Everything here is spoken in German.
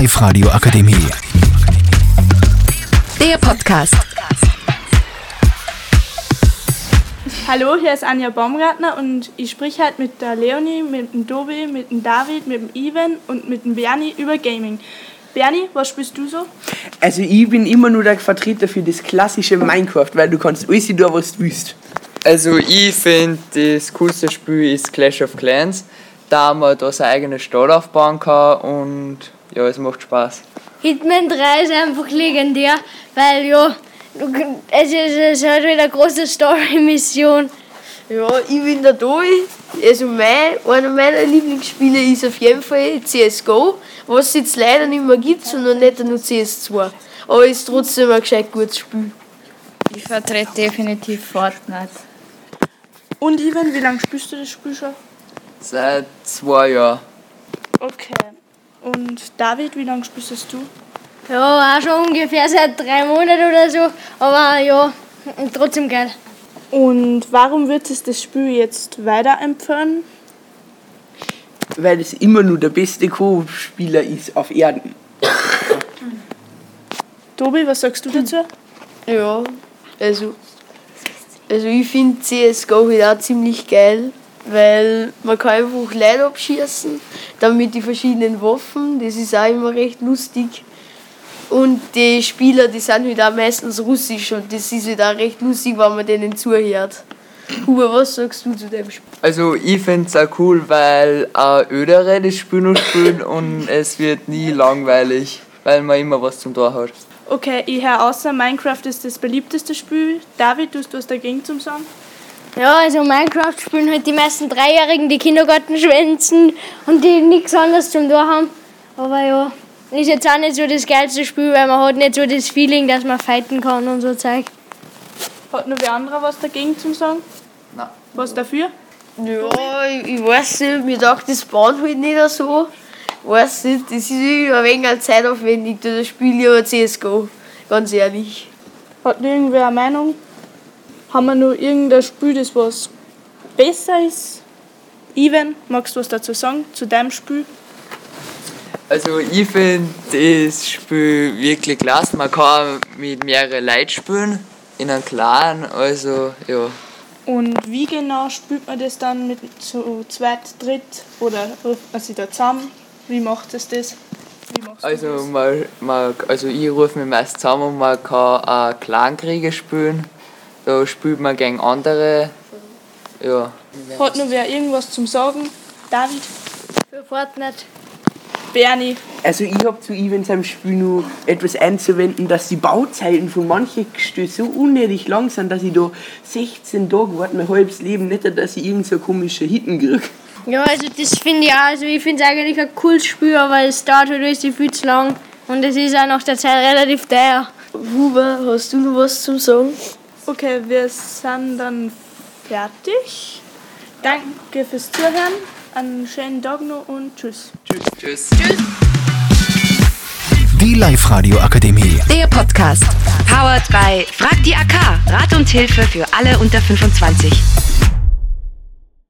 Live-Radio Akademie. Der Podcast. Hallo, hier ist Anja Baumgartner und ich spreche halt mit der Leonie, mit dem Tobi, mit dem David, mit dem Ivan und mit dem Bernie über Gaming. Bernie, was spielst du so? Also ich bin immer nur der Vertreter für das klassische Minecraft, weil du kannst alles tun, was du willst. Also ich finde, das coolste Spiel ist Clash of Clans, da man da seine eigene Stadt aufbauen kann und ja, es macht Spaß. Hitman 3 ist einfach legendär, weil ja, du, es, ist, es ist halt wieder eine große Story-Mission. Ja, ich bin der Doi. Also mein, einer meiner Lieblingsspiele ist auf jeden Fall CSGO, was es jetzt leider nicht mehr gibt, sondern nicht nur CS2. Aber es ist trotzdem ein gescheit gutes Spiel. Ich vertrete definitiv Fortnite. Und Ivan, wie lange spielst du das Spiel schon? Seit zwei Jahren. Okay. Und David, wie lange spielst das du? Ja, auch schon ungefähr seit drei Monaten oder so, aber ja, trotzdem geil. Und warum wird es das Spiel jetzt weiterempfehlen? Weil es immer nur der beste Koop-Spieler ist auf Erden. Tobi, was sagst du dazu? Ja, also, also ich finde CSGO halt auch ziemlich geil, weil man kann einfach Leute abschießen, dann mit den verschiedenen Waffen, das ist auch immer recht lustig. Und die Spieler, die sind halt auch meistens russisch und das ist halt auch recht lustig, wenn man denen zuhört. Huber, was sagst du zu dem Spiel? Also ich finde es auch cool, weil auch Ödere das Spiel noch spielen und es wird nie langweilig, weil man immer was zum Tor hat. Okay, ich höre außer Minecraft ist das beliebteste Spiel. David, du hast was dagegen zum Sagen? Ja, also Minecraft spielen halt die meisten Dreijährigen, die Kindergarten schwänzen und die nichts anderes zum Tor haben. Aber ja, ist jetzt auch nicht so das geilste Spiel, weil man hat nicht so das Feeling, dass man fighten kann und so Zeug. Hat noch wer anderer was dagegen zum Sagen? Nein. Was dafür? Ja, ich, ich weiß nicht, mir sagt das baut halt nicht so. Weiß nicht, das ist irgendwie ein wenig zeitaufwendig, das Spiel lieber CSGO, ganz ehrlich. Hat noch irgendwer eine Meinung? Haben wir noch irgendein Spiel, das was besser ist? Ivan, magst du was dazu sagen, zu deinem Spiel? Also ich finde das Spiel wirklich klasse. Man kann mit mehreren Leuten spielen, in einem Clan, also ja. Und wie genau spielt man das dann mit so zweit, dritt oder ruft man sich da zusammen? Wie macht es das? Also, man, man, also ich rufe mich meist zusammen und man kann auch Clankriege spielen. Da spielt man gegen andere. Ja. Hat noch wer irgendwas zum Sagen? David? Für Fortnite. Bernie? Also ich habe zu ihm in seinem Spiel nur etwas einzuwenden, dass die Bauzeiten von manchen Gestößen so unnötig lang sind, dass ich da 16 Tage warte, mein halbes Leben nicht, dass ich irgend so komische Hitten kriege. Ja, also das finde ich auch, also ich finde es eigentlich ein cooles Spiel, aber es dauert halt alles viel zu lang und es ist auch nach der Zeit relativ teuer. Huber, hast du noch was zum Sagen? Okay, wir sind dann fertig. Danke fürs Zuhören. Einen schönen Tag noch und tschüss. Tschüss. Die Live-Radio Akademie. Der Podcast. Powered by Frag die AK. Rat und Hilfe für alle unter 25.